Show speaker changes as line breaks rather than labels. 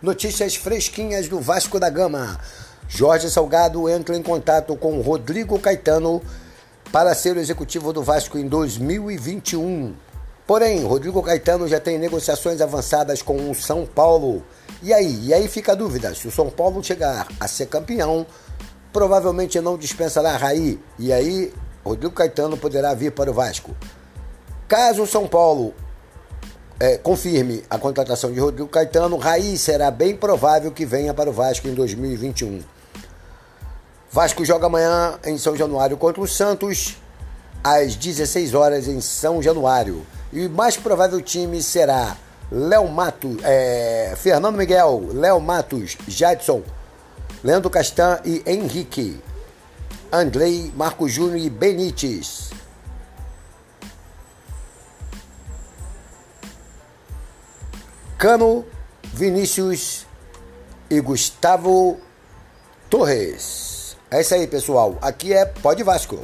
Notícias fresquinhas do Vasco da Gama. Jorge Salgado entra em contato com Rodrigo Caetano para ser o executivo do Vasco em 2021. Porém, Rodrigo Caetano já tem negociações avançadas com o São Paulo. E aí? E aí fica a dúvida: se o São Paulo chegar a ser campeão, provavelmente não dispensará Raí. E aí, Rodrigo Caetano poderá vir para o Vasco. Caso o São Paulo é, confirme a contratação de Rodrigo Caetano, Raí será bem provável que venha para o Vasco em 2021. Vasco joga amanhã em São Januário contra o Santos, às 16 horas em São Januário. E o mais provável time será Léo Matos, é, Fernando Miguel, Léo Matos, Jadson, Leandro Castan e Henrique. Andrei, Marco Júnior e Benítez. Cano, Vinícius e Gustavo Torres. É isso aí, pessoal. Aqui é Pode Vasco.